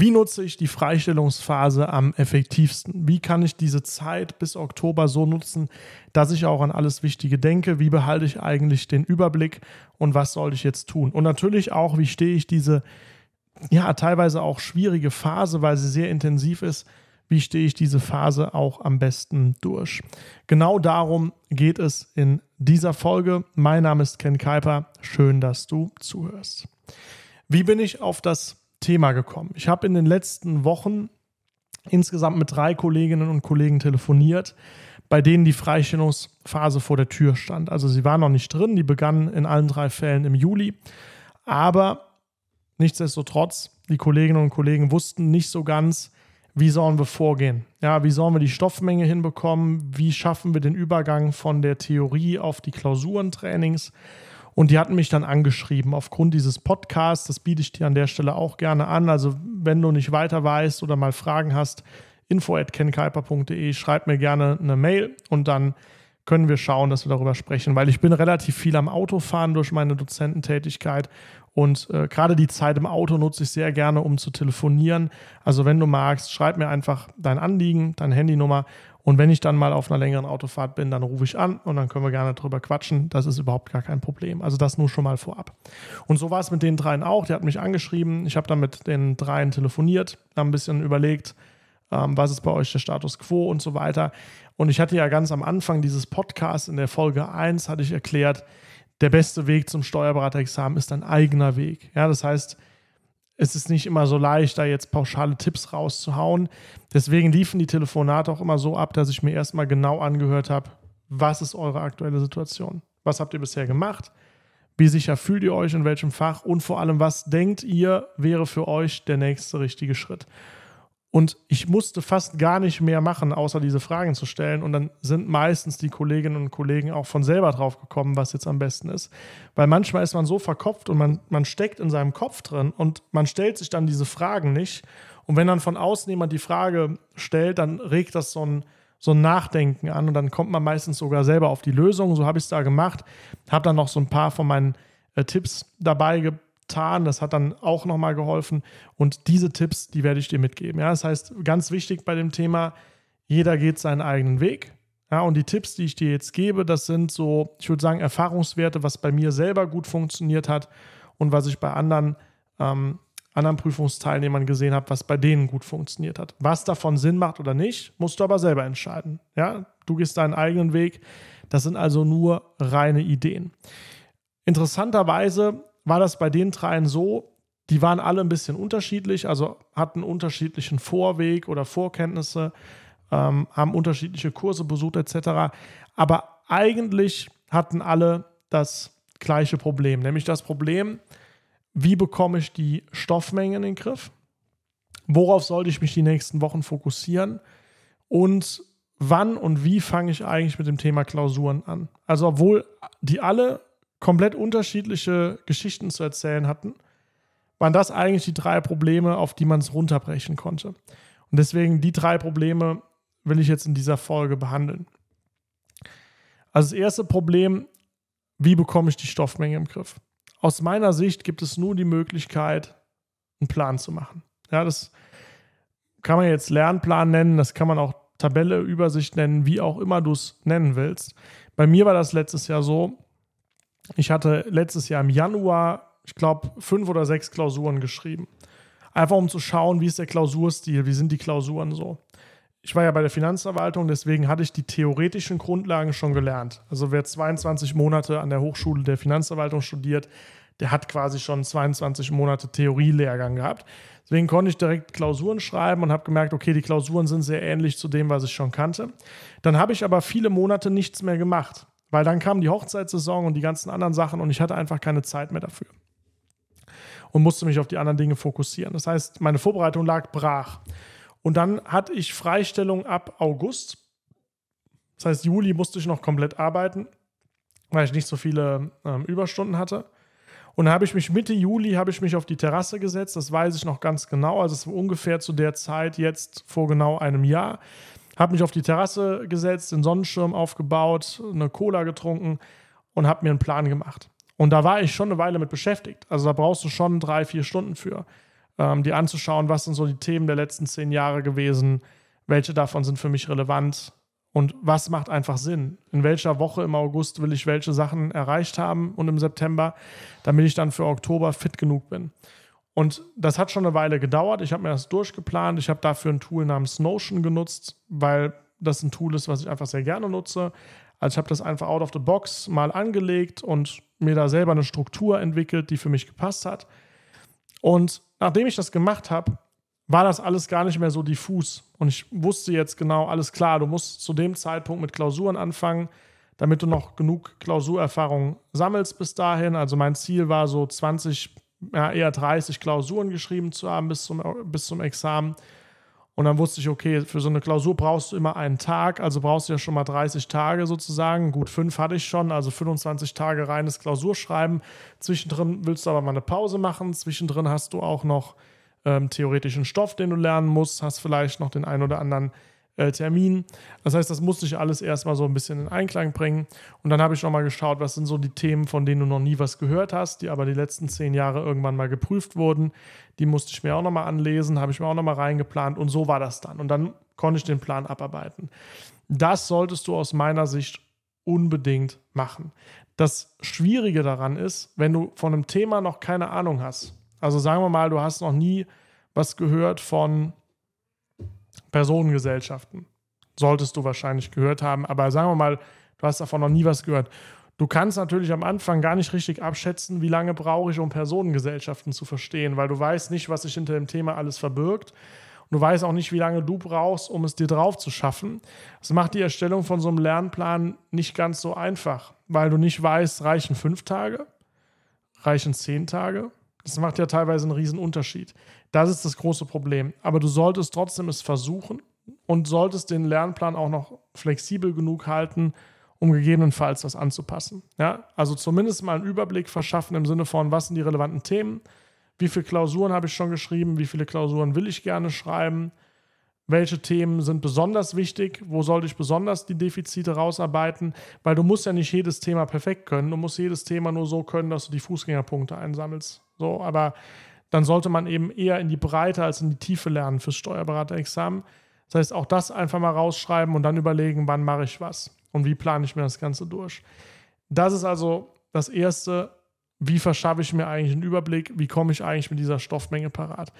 Wie nutze ich die Freistellungsphase am effektivsten? Wie kann ich diese Zeit bis Oktober so nutzen, dass ich auch an alles Wichtige denke? Wie behalte ich eigentlich den Überblick und was soll ich jetzt tun? Und natürlich auch, wie stehe ich diese, ja, teilweise auch schwierige Phase, weil sie sehr intensiv ist, wie stehe ich diese Phase auch am besten durch? Genau darum geht es in dieser Folge. Mein Name ist Ken Kuiper. Schön, dass du zuhörst. Wie bin ich auf das Thema gekommen? Ich habe in den letzten Wochen insgesamt mit drei Kolleginnen und Kollegen telefoniert, bei denen die Freistellungsphase vor der Tür stand. Also sie waren noch nicht drin, die begann in allen drei Fällen im Juli. Aber nichtsdestotrotz, die Kolleginnen und Kollegen wussten nicht so ganz, wie sollen wir vorgehen? Ja, wie sollen wir die Stoffmenge hinbekommen? Wie schaffen wir den Übergang von der Theorie auf die Klausurentrainings? Und die hatten mich dann angeschrieben aufgrund dieses Podcasts. Das biete ich dir an der Stelle auch gerne an. Also, wenn du nicht weiter weißt oder mal Fragen hast, info at kenkuiper.de, schreib mir gerne eine Mail und dann können wir schauen, dass wir darüber sprechen, weil ich bin relativ viel am Autofahren durch meine Dozententätigkeit und äh, gerade die Zeit im Auto nutze ich sehr gerne, um zu telefonieren. Also wenn du magst, schreib mir einfach dein Anliegen, deine Handynummer und wenn ich dann mal auf einer längeren Autofahrt bin, dann rufe ich an und dann können wir gerne drüber quatschen. Das ist überhaupt gar kein Problem. Also das nur schon mal vorab. Und so war es mit den dreien auch. Die hat mich angeschrieben. Ich habe dann mit den dreien telefoniert, haben ein bisschen überlegt, ähm, was ist bei euch der Status quo und so weiter. Und ich hatte ja ganz am Anfang dieses Podcasts in der Folge 1 hatte ich erklärt, der beste Weg zum Steuerberaterexamen ist ein eigener Weg. Ja, das heißt, es ist nicht immer so leicht, da jetzt pauschale Tipps rauszuhauen. Deswegen liefen die Telefonate auch immer so ab, dass ich mir erstmal genau angehört habe, was ist eure aktuelle Situation? Was habt ihr bisher gemacht? Wie sicher fühlt ihr euch in welchem Fach? Und vor allem, was denkt ihr, wäre für euch der nächste richtige Schritt? Und ich musste fast gar nicht mehr machen, außer diese Fragen zu stellen. Und dann sind meistens die Kolleginnen und Kollegen auch von selber drauf gekommen, was jetzt am besten ist. Weil manchmal ist man so verkopft und man, man steckt in seinem Kopf drin und man stellt sich dann diese Fragen nicht. Und wenn dann von außen jemand die Frage stellt, dann regt das so ein, so ein Nachdenken an und dann kommt man meistens sogar selber auf die Lösung. So habe ich es da gemacht. Habe dann noch so ein paar von meinen äh, Tipps dabei gebracht getan. Das hat dann auch nochmal geholfen. Und diese Tipps, die werde ich dir mitgeben. Ja, das heißt, ganz wichtig bei dem Thema, jeder geht seinen eigenen Weg. Ja, und die Tipps, die ich dir jetzt gebe, das sind so, ich würde sagen, Erfahrungswerte, was bei mir selber gut funktioniert hat und was ich bei anderen, ähm, anderen Prüfungsteilnehmern gesehen habe, was bei denen gut funktioniert hat. Was davon Sinn macht oder nicht, musst du aber selber entscheiden. Ja, du gehst deinen eigenen Weg. Das sind also nur reine Ideen. Interessanterweise war das bei den dreien so, die waren alle ein bisschen unterschiedlich, also hatten unterschiedlichen Vorweg oder Vorkenntnisse, ähm, haben unterschiedliche Kurse besucht etc. Aber eigentlich hatten alle das gleiche Problem, nämlich das Problem, wie bekomme ich die Stoffmenge in den Griff? Worauf sollte ich mich die nächsten Wochen fokussieren? Und wann und wie fange ich eigentlich mit dem Thema Klausuren an? Also obwohl die alle komplett unterschiedliche Geschichten zu erzählen hatten, waren das eigentlich die drei Probleme, auf die man es runterbrechen konnte. Und deswegen die drei Probleme will ich jetzt in dieser Folge behandeln. Also das erste Problem, wie bekomme ich die Stoffmenge im Griff? Aus meiner Sicht gibt es nur die Möglichkeit, einen Plan zu machen. Ja, das kann man jetzt Lernplan nennen, das kann man auch Tabelle, Übersicht nennen, wie auch immer du es nennen willst. Bei mir war das letztes Jahr so, ich hatte letztes Jahr im Januar, ich glaube, fünf oder sechs Klausuren geschrieben. Einfach um zu schauen, wie ist der Klausurstil, wie sind die Klausuren so. Ich war ja bei der Finanzverwaltung, deswegen hatte ich die theoretischen Grundlagen schon gelernt. Also wer 22 Monate an der Hochschule der Finanzverwaltung studiert, der hat quasi schon 22 Monate Theorielehrgang gehabt. Deswegen konnte ich direkt Klausuren schreiben und habe gemerkt, okay, die Klausuren sind sehr ähnlich zu dem, was ich schon kannte. Dann habe ich aber viele Monate nichts mehr gemacht. Weil dann kam die Hochzeitssaison und die ganzen anderen Sachen und ich hatte einfach keine Zeit mehr dafür. Und musste mich auf die anderen Dinge fokussieren. Das heißt, meine Vorbereitung lag brach. Und dann hatte ich Freistellung ab August. Das heißt, Juli musste ich noch komplett arbeiten, weil ich nicht so viele ähm, Überstunden hatte. Und dann habe ich mich Mitte Juli habe ich mich auf die Terrasse gesetzt. Das weiß ich noch ganz genau. Also es war ungefähr zu der Zeit jetzt vor genau einem Jahr. Habe mich auf die Terrasse gesetzt, den Sonnenschirm aufgebaut, eine Cola getrunken und habe mir einen Plan gemacht. Und da war ich schon eine Weile mit beschäftigt. Also da brauchst du schon drei, vier Stunden für. ähm, dir anzuschauen, was sind so die Themen der letzten zehn Jahre gewesen, welche davon sind für mich relevant und was macht einfach Sinn. In welcher Woche im August will ich welche Sachen erreicht haben und im September, damit ich dann für Oktober fit genug bin. Und das hat schon eine Weile gedauert. Ich habe mir das durchgeplant. Ich habe dafür ein Tool namens Notion genutzt, weil das ein Tool ist, was ich einfach sehr gerne nutze. Also ich habe das einfach out of the box mal angelegt und mir da selber eine Struktur entwickelt, die für mich gepasst hat. Und nachdem ich das gemacht habe, war das alles gar nicht mehr so diffus. Und ich wusste jetzt genau, alles klar, du musst zu dem Zeitpunkt mit Klausuren anfangen, damit du noch genug Klausurerfahrung sammelst bis dahin. Also mein Ziel war so 20 ja, eher 30 Klausuren geschrieben zu haben bis zum, bis zum Examen. Und dann wusste ich, okay, für so eine Klausur brauchst du immer einen Tag, also brauchst du ja schon mal 30 Tage sozusagen. Gut, fünf hatte ich schon, also 25 Tage reines Klausurschreiben. Zwischendrin willst du aber mal eine Pause machen. Zwischendrin hast du auch noch ähm, theoretischen Stoff, den du lernen musst, hast vielleicht noch den einen oder anderen äh, Termin. Das heißt, das musste ich alles erstmal so ein bisschen in Einklang bringen. Und dann habe ich nochmal geschaut, was sind so die Themen, von denen du noch nie was gehört hast, die aber die letzten zehn Jahre irgendwann mal geprüft wurden. Die musste ich mir auch nochmal anlesen, habe ich mir auch nochmal reingeplant und so war das dann. Und dann konnte ich den Plan abarbeiten. Das solltest du aus meiner Sicht unbedingt machen. Das Schwierige daran ist, wenn du von einem Thema noch keine Ahnung hast. Also sagen wir mal, du hast noch nie was gehört von Personengesellschaften. Solltest du wahrscheinlich gehört haben, aber sagen wir mal, du hast davon noch nie was gehört. Du kannst natürlich am Anfang gar nicht richtig abschätzen, wie lange brauche ich, um Personengesellschaften zu verstehen, weil du weißt nicht, was sich hinter dem Thema alles verbirgt. Und du weißt auch nicht, wie lange du brauchst, um es dir drauf zu schaffen. Das macht die Erstellung von so einem Lernplan nicht ganz so einfach, weil du nicht weißt, reichen fünf Tage, reichen zehn Tage, das macht ja teilweise einen riesen Unterschied. Das ist das große Problem. Aber du solltest trotzdem es versuchen und solltest den Lernplan auch noch flexibel genug halten, um gegebenenfalls das anzupassen. Ja, also zumindest mal einen Überblick verschaffen im Sinne von, was sind die relevanten Themen, wie viele Klausuren habe ich schon geschrieben, wie viele Klausuren will ich gerne schreiben, welche Themen sind besonders wichtig, wo sollte ich besonders die Defizite rausarbeiten, weil du musst ja nicht jedes Thema perfekt können, du musst jedes Thema nur so können, dass du die Fußgängerpunkte einsammelst. So, aber dann sollte man eben eher in die Breite als in die Tiefe lernen fürs Steuerberaterexamen. Das heißt, auch das einfach mal rausschreiben und dann überlegen, wann mache ich was und wie plane ich mir das Ganze durch. Das ist also das Erste, wie verschaffe ich mir eigentlich einen Überblick, wie komme ich eigentlich mit dieser Stoffmenge parat.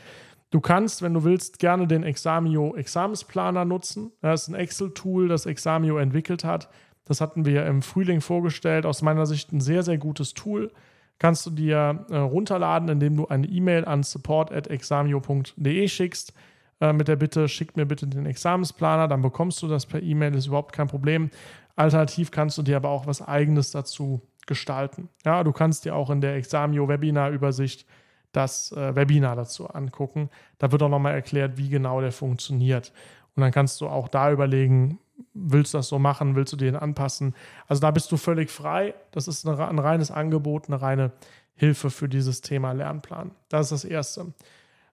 Du kannst, wenn du willst, gerne den Examio Examensplaner nutzen. Das ist ein Excel-Tool, das Examio entwickelt hat. Das hatten wir im Frühling vorgestellt. Aus meiner Sicht ein sehr, sehr gutes Tool kannst du dir äh, runterladen, indem du eine E-Mail an support.examio.de schickst äh, mit der Bitte, schick mir bitte den Examensplaner, dann bekommst du das per E-Mail, ist überhaupt kein Problem. Alternativ kannst du dir aber auch was eigenes dazu gestalten. Ja, du kannst dir auch in der Examio Webinar Übersicht das äh, Webinar dazu angucken. Da wird auch nochmal erklärt, wie genau der funktioniert. Und dann kannst du auch da überlegen, willst du das so machen, willst du den anpassen. Also da bist du völlig frei. Das ist ein reines Angebot, eine reine Hilfe für dieses Thema Lernplan. Das ist das Erste.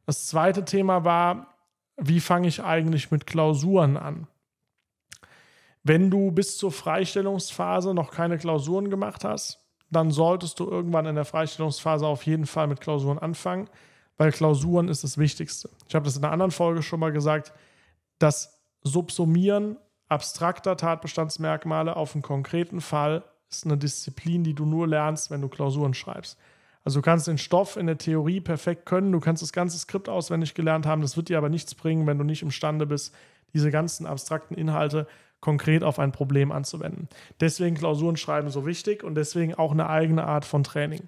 Das zweite Thema war, wie fange ich eigentlich mit Klausuren an? Wenn du bis zur Freistellungsphase noch keine Klausuren gemacht hast, dann solltest du irgendwann in der Freistellungsphase auf jeden Fall mit Klausuren anfangen, weil Klausuren ist das Wichtigste. Ich habe das in einer anderen Folge schon mal gesagt, das Subsumieren abstrakter Tatbestandsmerkmale auf einen konkreten Fall ist eine Disziplin, die du nur lernst, wenn du Klausuren schreibst. Also du kannst den Stoff in der Theorie perfekt können, du kannst das ganze Skript auswendig gelernt haben, das wird dir aber nichts bringen, wenn du nicht imstande bist, diese ganzen abstrakten Inhalte konkret auf ein Problem anzuwenden. Deswegen Klausuren schreiben so wichtig und deswegen auch eine eigene Art von Training.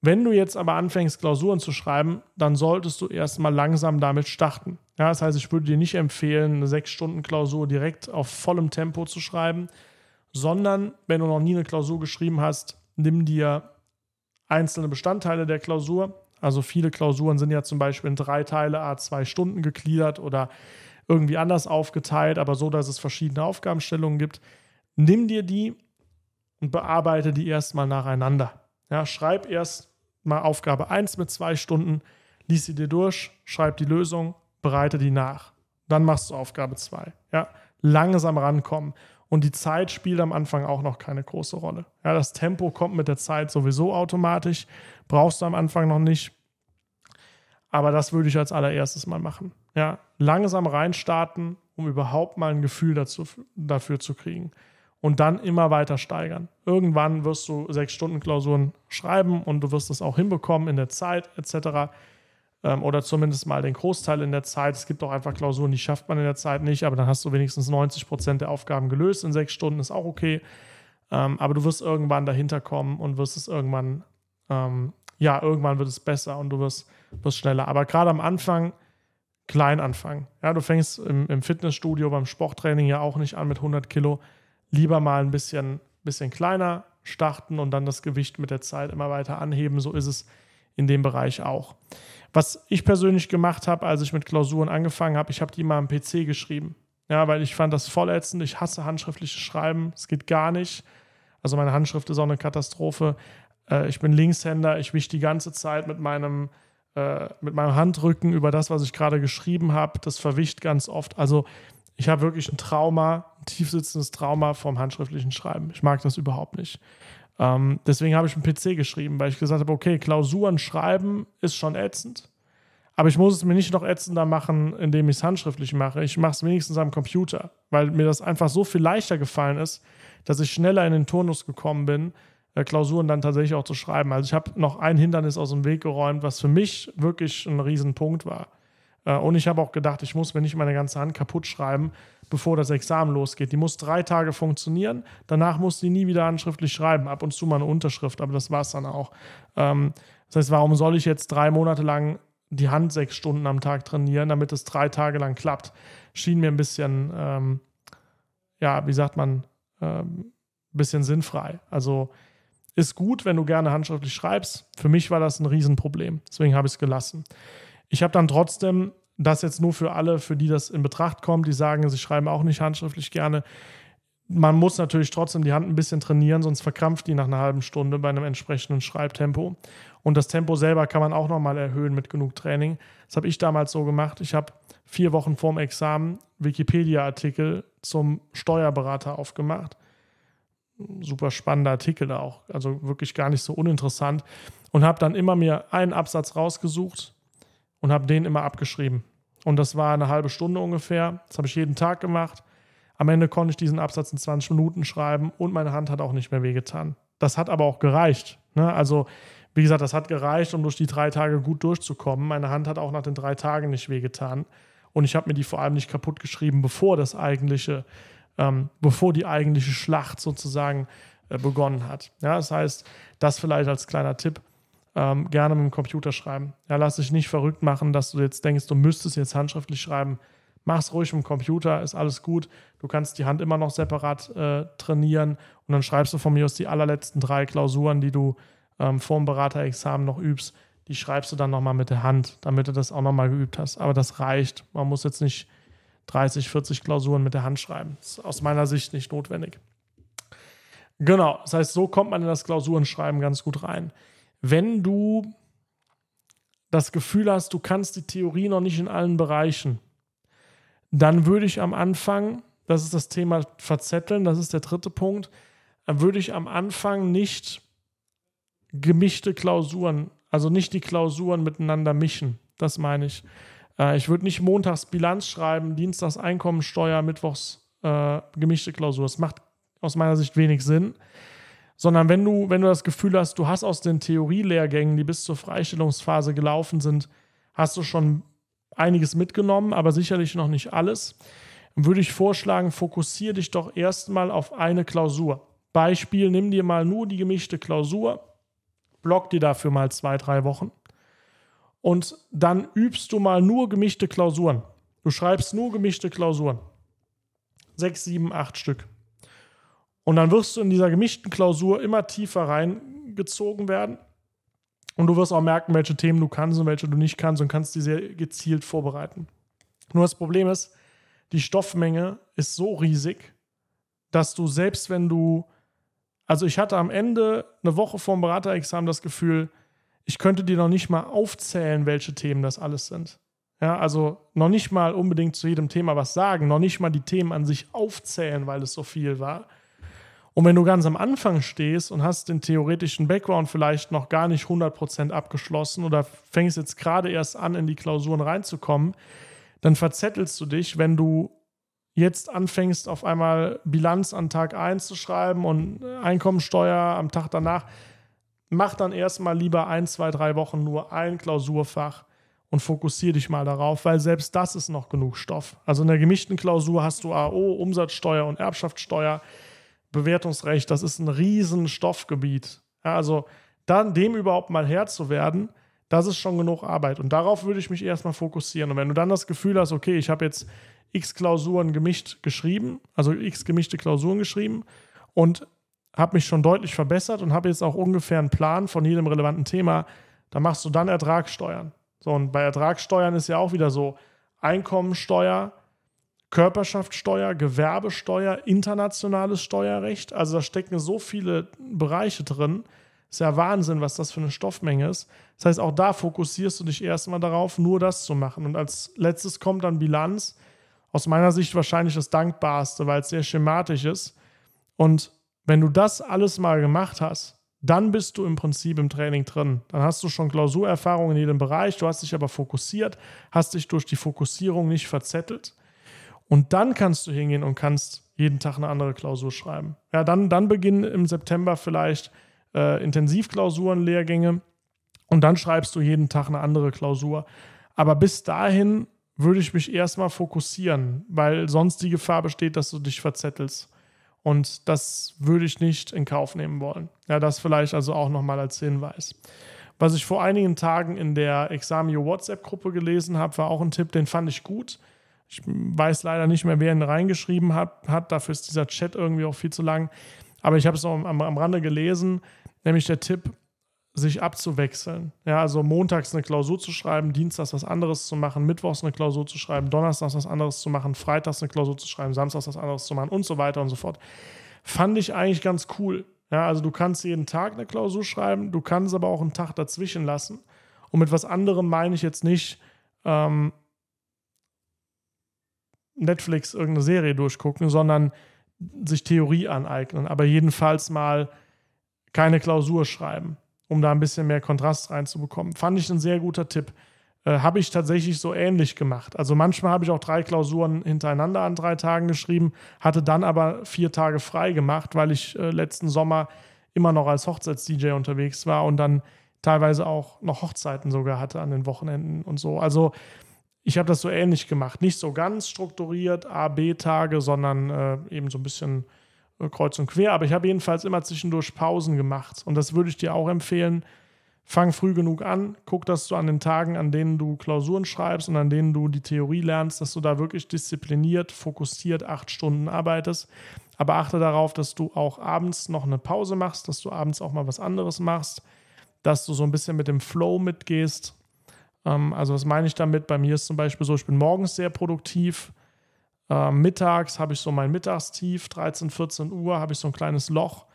Wenn du jetzt aber anfängst, Klausuren zu schreiben, dann solltest du erstmal langsam damit starten. Ja, das heißt, ich würde dir nicht empfehlen, eine sechs Stunden Klausur direkt auf vollem Tempo zu schreiben, sondern wenn du noch nie eine Klausur geschrieben hast, nimm dir einzelne Bestandteile der Klausur. Also viele Klausuren sind ja zum Beispiel in drei Teile a zwei Stunden gegliedert oder irgendwie anders aufgeteilt, aber so, dass es verschiedene Aufgabenstellungen gibt. Nimm dir die und bearbeite die erstmal nacheinander. Ja, schreib erst mal Aufgabe 1 mit zwei Stunden, lies sie dir durch, schreib die Lösung, bereite die nach. Dann machst du Aufgabe 2. Ja, langsam rankommen. Und die Zeit spielt am Anfang auch noch keine große Rolle. Ja, das Tempo kommt mit der Zeit sowieso automatisch, brauchst du am Anfang noch nicht. Aber das würde ich als allererstes mal machen. Ja, langsam reinstarten, um überhaupt mal ein Gefühl dazu, dafür zu kriegen. Und dann immer weiter steigern. Irgendwann wirst du sechs Stunden Klausuren schreiben und du wirst es auch hinbekommen in der Zeit etc. Ähm, oder zumindest mal den Großteil in der Zeit. Es gibt auch einfach Klausuren, die schafft man in der Zeit nicht, aber dann hast du wenigstens 90 Prozent der Aufgaben gelöst in sechs Stunden, ist auch okay. Ähm, aber du wirst irgendwann dahinter kommen und wirst es irgendwann, ähm, ja, irgendwann wird es besser und du wirst, wirst schneller. Aber gerade am Anfang klein anfangen. Ja, du fängst im, im, Fitnessstudio, beim Sporttraining ja auch nicht an mit 100 Kilo. Lieber mal ein bisschen, bisschen kleiner starten und dann das Gewicht mit der Zeit immer weiter anheben. So ist es in dem Bereich auch. Was ich persönlich gemacht habe, als ich mit Klausuren angefangen habe, ich habe die mal am PC geschrieben. Ja, weil ich fand das voll ätzend. Ich hasse handschriftliches Schreiben. Es geht gar nicht. Also meine Handschrift ist auch eine Katastrophe. Äh, ich bin Linkshänder. Ich wische die ganze Zeit mit meinem äh, mit meinem Handrücken über das, was ich gerade geschrieben habe. Das verwischt ganz oft. Also ich habe wirklich ein Trauma, tiefsitzendes Trauma vom handschriftlichen Schreiben. Ich mag das überhaupt nicht. Ähm, deswegen habe ich einen PC geschrieben, weil ich gesagt habe, okay, Klausuren schreiben ist schon ätzend. Aber ich muss es mir nicht noch ätzender machen, indem ich es handschriftlich mache. Ich mache es wenigstens am Computer, weil mir das einfach so viel leichter gefallen ist, dass ich schneller in den Turnus gekommen bin, äh, Klausuren dann tatsächlich auch zu schreiben. Also ich habe noch ein Hindernis aus dem Weg geräumt, was für mich wirklich ein Riesenpunkt war. Äh, und ich habe auch gedacht, ich muss mir nicht meine ganze Hand kaputt schreiben, bevor das Examen losgeht. Die muss drei Tage funktionieren, danach muss die nie wieder handschriftlich schreiben, ab und zu mal eine Unterschrift, aber das war es dann auch. Ähm, das heißt, warum soll ich jetzt drei Monate lang die Hand sechs Stunden am Tag trainieren, damit es drei Tage lang klappt? Schien mir ein bisschen, ähm, ja, wie sagt man, ähm, bisschen sinnfrei. Also ist gut, wenn du gerne handschriftlich schreibst. Für mich war das ein Riesenproblem. Deswegen habe ich es gelassen. Ich habe dann trotzdem, das jetzt nur für alle, für die das in Betracht kommt, die sagen, sie schreiben auch nicht handschriftlich gerne. Man muss natürlich trotzdem die Hand ein bisschen trainieren, sonst verkrampft die nach einer halben Stunde bei einem entsprechenden Schreibtempo. Und das Tempo selber kann man auch nochmal erhöhen mit genug Training. Das habe ich damals so gemacht. Ich habe vier Wochen vorm Examen Wikipedia-Artikel zum Steuerberater aufgemacht super spannender Artikel auch, also wirklich gar nicht so uninteressant. Und habe dann immer mir einen Absatz rausgesucht und habe den immer abgeschrieben. Und das war eine halbe Stunde ungefähr. Das habe ich jeden Tag gemacht. Am Ende konnte ich diesen Absatz in 20 Minuten schreiben und meine Hand hat auch nicht mehr wehgetan. Das hat aber auch gereicht. Ne? Also, wie gesagt, das hat gereicht, um durch die drei Tage gut durchzukommen. Meine Hand hat auch nach den drei Tagen nicht wehgetan. Und ich habe mir die vor allem nicht kaputt geschrieben, bevor das eigentliche ähm, bevor die eigentliche Schlacht sozusagen äh, begonnen hat. Ja, das heißt, das vielleicht als kleiner Tipp. Ähm, gerne mit dem Computer schreiben. Ja, lass dich nicht verrückt machen, dass du jetzt denkst, du müsstest jetzt handschriftlich schreiben. Mach's ruhig mit dem Computer, ist alles gut. Du kannst die Hand immer noch separat äh, trainieren und dann schreibst du von mir aus die allerletzten drei Klausuren, die du ähm, vor dem Beraterexamen noch übst, die schreibst du dann nochmal mit der Hand, damit du das auch nochmal geübt hast. Aber das reicht. Man muss jetzt nicht 30, 40 Klausuren mit der Hand schreiben. Das ist aus meiner Sicht nicht notwendig. Genau, das heißt, so kommt man in das Klausurenschreiben ganz gut rein. Wenn du das Gefühl hast, du kannst die Theorie noch nicht in allen Bereichen, dann würde ich am Anfang, das ist das Thema Verzetteln, das ist der dritte Punkt, dann würde ich am Anfang nicht gemischte Klausuren, also nicht die Klausuren miteinander mischen. Das meine ich. Äh, ich würde nicht montags Bilanz schreiben, dienstags Einkommensteuer, mittwochs äh, gemischte Klausur. Das macht aus meiner Sicht wenig Sinn. Sondern wenn du, wenn du das Gefühl hast, du hast aus den Theorielehrgängen, die bis zur Freistellungsphase gelaufen sind, hast du schon einiges mitgenommen, aber sicherlich noch nicht alles, würde ich vorschlagen, fokussiere dich doch erstmal auf eine Klausur. Beispiel, nimm dir mal nur die gemischte Klausur, block dir dafür mal zwei, drei Wochen und dann übst du mal nur gemischte Klausuren. Du schreibst nur gemischte Klausuren. Sechs, sieben, acht Stück. Und dann wirst du in dieser gemischten Klausur immer tiefer reingezogen werden. Und du wirst auch merken, welche Themen du kannst und welche du nicht kannst und kannst die sehr gezielt vorbereiten. Nur das Problem ist, die Stoffmenge ist so riesig, dass du selbst wenn du, also ich hatte am Ende eine Woche vor dem Beraterexamen das Gefühl, ich könnte dir noch nicht mal aufzählen, welche Themen das alles sind. Ja, also noch nicht mal unbedingt zu jedem Thema was sagen, noch nicht mal die Themen an sich aufzählen, weil es so viel war. Und wenn du ganz am Anfang stehst und hast den theoretischen Background vielleicht noch gar nicht 100% abgeschlossen oder fängst jetzt gerade erst an, in die Klausuren reinzukommen, dann verzettelst du dich, wenn du jetzt anfängst, auf einmal Bilanz an Tag 1 zu schreiben und Einkommensteuer am Tag danach. Mach dann erstmal lieber ein, zwei, drei Wochen nur ein Klausurfach und fokussiere dich mal darauf, weil selbst das ist noch genug Stoff. Also in der gemischten Klausur hast du AO, Umsatzsteuer und Erbschaftssteuer. Bewertungsrecht, das ist ein riesen Stoffgebiet. Ja, also dann dem überhaupt mal Herr zu werden, das ist schon genug Arbeit. Und darauf würde ich mich erstmal fokussieren. Und wenn du dann das Gefühl hast, okay, ich habe jetzt x Klausuren gemischt geschrieben, also x gemischte Klausuren geschrieben und habe mich schon deutlich verbessert und habe jetzt auch ungefähr einen Plan von jedem relevanten Thema, dann machst du dann Ertragssteuern. So, und bei Ertragssteuern ist ja auch wieder so, Einkommensteuer Körperschaftssteuer, Gewerbesteuer, internationales Steuerrecht. Also da stecken so viele Bereiche drin. Ist ja Wahnsinn, was das für eine Stoffmenge ist. Das heißt, auch da fokussierst du dich erstmal darauf, nur das zu machen. Und als letztes kommt dann Bilanz. Aus meiner Sicht wahrscheinlich das Dankbarste, weil es sehr schematisch ist. Und wenn du das alles mal gemacht hast, dann bist du im Prinzip im Training drin. Dann hast du schon Klausurerfahrung in jedem Bereich, du hast dich aber fokussiert, hast dich durch die Fokussierung nicht verzettelt und dann kannst du hingehen und kannst jeden Tag eine andere Klausur schreiben. Ja, dann, dann beginnen im September vielleicht äh, Intensivklausuren, Lehrgänge und dann schreibst du jeden Tag eine andere Klausur. Aber bis dahin würde ich mich erstmal fokussieren, weil sonst die Gefahr besteht, dass du dich verzettelst. Und das würde ich nicht in Kauf nehmen wollen. Ja, das vielleicht also auch nochmal als Hinweis. Was ich vor einigen Tagen in der Examio WhatsApp-Gruppe gelesen habe, war auch ein Tipp, den fand ich gut. Ich weiß leider nicht mehr, wer ihn reingeschrieben hat, hat. Dafür ist dieser Chat irgendwie auch viel zu lang. Aber ich habe es am, am Rande gelesen, nämlich der Tipp, sich abzuwechseln. Ja, also montags eine Klausur zu schreiben, dienstags was anderes zu machen, mittwochs eine Klausur zu schreiben, donnerstags was anderes zu machen, freitags eine Klausur zu schreiben, samstags was anderes zu machen und so weiter und so fort. Fand ich eigentlich ganz cool. Ja, also du kannst jeden Tag eine Klausur schreiben, du kannst aber auch einen Tag dazwischen lassen. Und mit was anderem meine ich jetzt nicht, ähm, Netflix irgendeine Serie durchgucken, sondern sich Theorie aneignen, aber jedenfalls mal keine Klausur schreiben, um da ein bisschen mehr Kontrast reinzubekommen. Fand ich ein sehr guter Tipp. Äh, habe ich tatsächlich so ähnlich gemacht. Also manchmal habe ich auch drei Klausuren hintereinander an drei Tagen geschrieben, hatte dann aber vier Tage frei gemacht, weil ich äh, letzten Sommer immer noch als Hochzeits-DJ unterwegs war und dann teilweise auch noch Hochzeiten sogar hatte an den Wochenenden und so. Also ich habe das so ähnlich gemacht. Nicht so ganz strukturiert, A, B-Tage, sondern äh, eben so ein bisschen äh, kreuz und quer. Aber ich habe jedenfalls immer zwischendurch Pausen gemacht. Und das würde ich dir auch empfehlen. Fang früh genug an, guck, dass du an den Tagen, an denen du Klausuren schreibst und an denen du die Theorie lernst, dass du da wirklich diszipliniert, fokussiert acht Stunden arbeitest. Aber achte darauf, dass du auch abends noch eine Pause machst, dass du abends auch mal was anderes machst, dass du so ein bisschen mit dem Flow mitgehst also was meine ich damit? Bei mir ist zum Beispiel so, ich bin morgens sehr produktiv. Ähm, mittags habe ich so mein Mittagstief, 13, 14 Uhr habe ich so ein kleines Loch.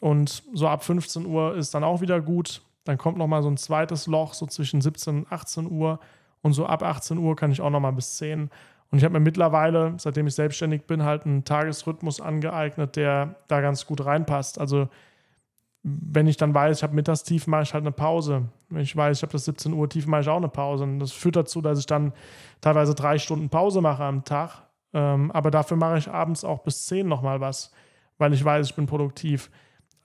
Und so ab 15 Uhr ist dann auch wieder gut. Dann kommt nochmal so ein zweites Loch, so zwischen 17 und 18 Uhr. Und so ab 18 Uhr kann ich auch nochmal bis 10. Und ich habe mir mittlerweile, seitdem ich selbstständig bin, halt einen Tagesrhythmus angeeignet, der da ganz gut reinpasst. Also wenn ich dann weiß, ich habe Mittagstief, mache ich halt eine Pause. Wenn ich weiß, ich habe das 17 Uhr Tief, mache ich auch eine Pause. Und das führt dazu, dass ich dann teilweise drei Stunden Pause mache am Tag. Ähm, aber dafür mache ich abends auch bis 10 nochmal was, weil ich weiß, ich bin produktiv.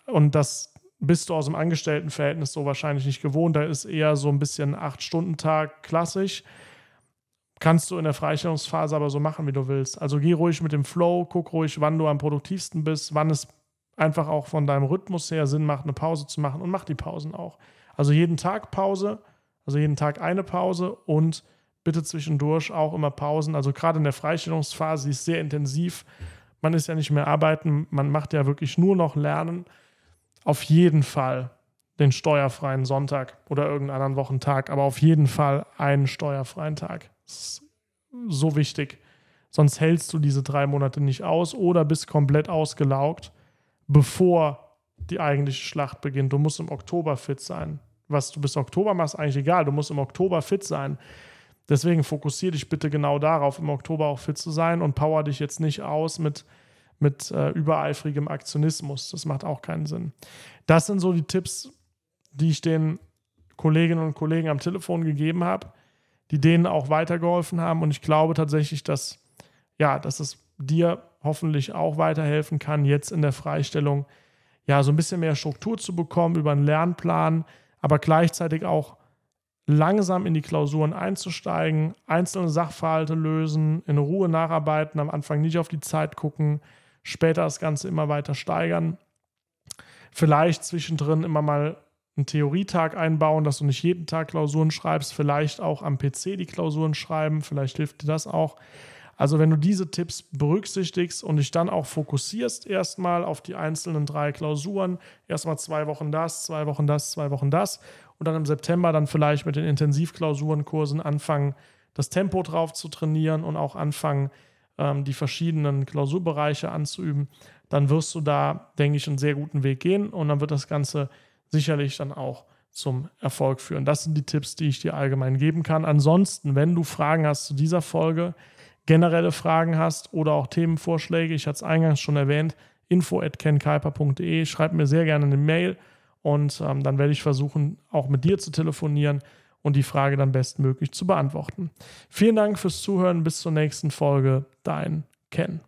Und das bist du aus dem Angestelltenverhältnis so wahrscheinlich nicht gewohnt. Da ist eher so ein bisschen 8-Stunden-Tag klassisch. Kannst du in der Freistellungsphase aber so machen, wie du willst. Also geh ruhig mit dem Flow, guck ruhig, wann du am produktivsten bist, wann es einfach auch von deinem Rhythmus her Sinn macht, eine Pause zu machen und mach die Pausen auch. Also jeden Tag Pause, also jeden Tag eine Pause und bitte zwischendurch auch immer Pausen. Also gerade in der Freistellungsphase, die ist sehr intensiv. Man ist ja nicht mehr arbeiten, man macht ja wirklich nur noch Lernen. Auf jeden Fall den steuerfreien Sonntag oder irgendeinen anderen Wochentag, aber auf jeden Fall einen steuerfreien Tag. Das ist so wichtig. Sonst hältst du diese drei Monate nicht aus oder bist komplett ausgelaugt bevor die eigentliche Schlacht beginnt. Du musst im Oktober fit sein. Was du bis Oktober machst, eigentlich egal. Du musst im Oktober fit sein. Deswegen fokussiere dich bitte genau darauf, im Oktober auch fit zu sein und power dich jetzt nicht aus mit, mit äh, übereifrigem Aktionismus. Das macht auch keinen Sinn. Das sind so die Tipps, die ich den Kolleginnen und Kollegen am Telefon gegeben habe, die denen auch weitergeholfen haben. Und ich glaube tatsächlich, dass, ja, dass es dir hoffentlich auch weiterhelfen kann, jetzt in der Freistellung ja so ein bisschen mehr Struktur zu bekommen über einen Lernplan, aber gleichzeitig auch langsam in die Klausuren einzusteigen, einzelne Sachverhalte lösen, in Ruhe nacharbeiten, am Anfang nicht auf die Zeit gucken, später das Ganze immer weiter steigern. Vielleicht zwischendrin immer mal einen Theorietag einbauen, dass du nicht jeden Tag Klausuren schreibst, vielleicht auch am PC die Klausuren schreiben, vielleicht hilft dir das auch. Also wenn du diese Tipps berücksichtigst und dich dann auch fokussierst erstmal auf die einzelnen drei Klausuren, erstmal zwei Wochen das, zwei Wochen das, zwei Wochen das und dann im September dann vielleicht mit den Intensivklausurenkursen anfangen, das Tempo drauf zu trainieren und auch anfangen, ähm, die verschiedenen Klausurbereiche anzuüben, dann wirst du da, denke ich, einen sehr guten Weg gehen und dann wird das Ganze sicherlich dann auch zum Erfolg führen. Das sind die Tipps, die ich dir allgemein geben kann. Ansonsten, wenn du Fragen hast zu dieser Folge, generelle Fragen hast oder auch Themenvorschläge, ich hatte es eingangs schon erwähnt, info.kenkuiper.de, schreib mir sehr gerne eine Mail und ähm, dann werde ich versuchen, auch mit dir zu telefonieren und die Frage dann bestmöglich zu beantworten. Vielen Dank fürs Zuhören, bis zur nächsten Folge, dein Ken.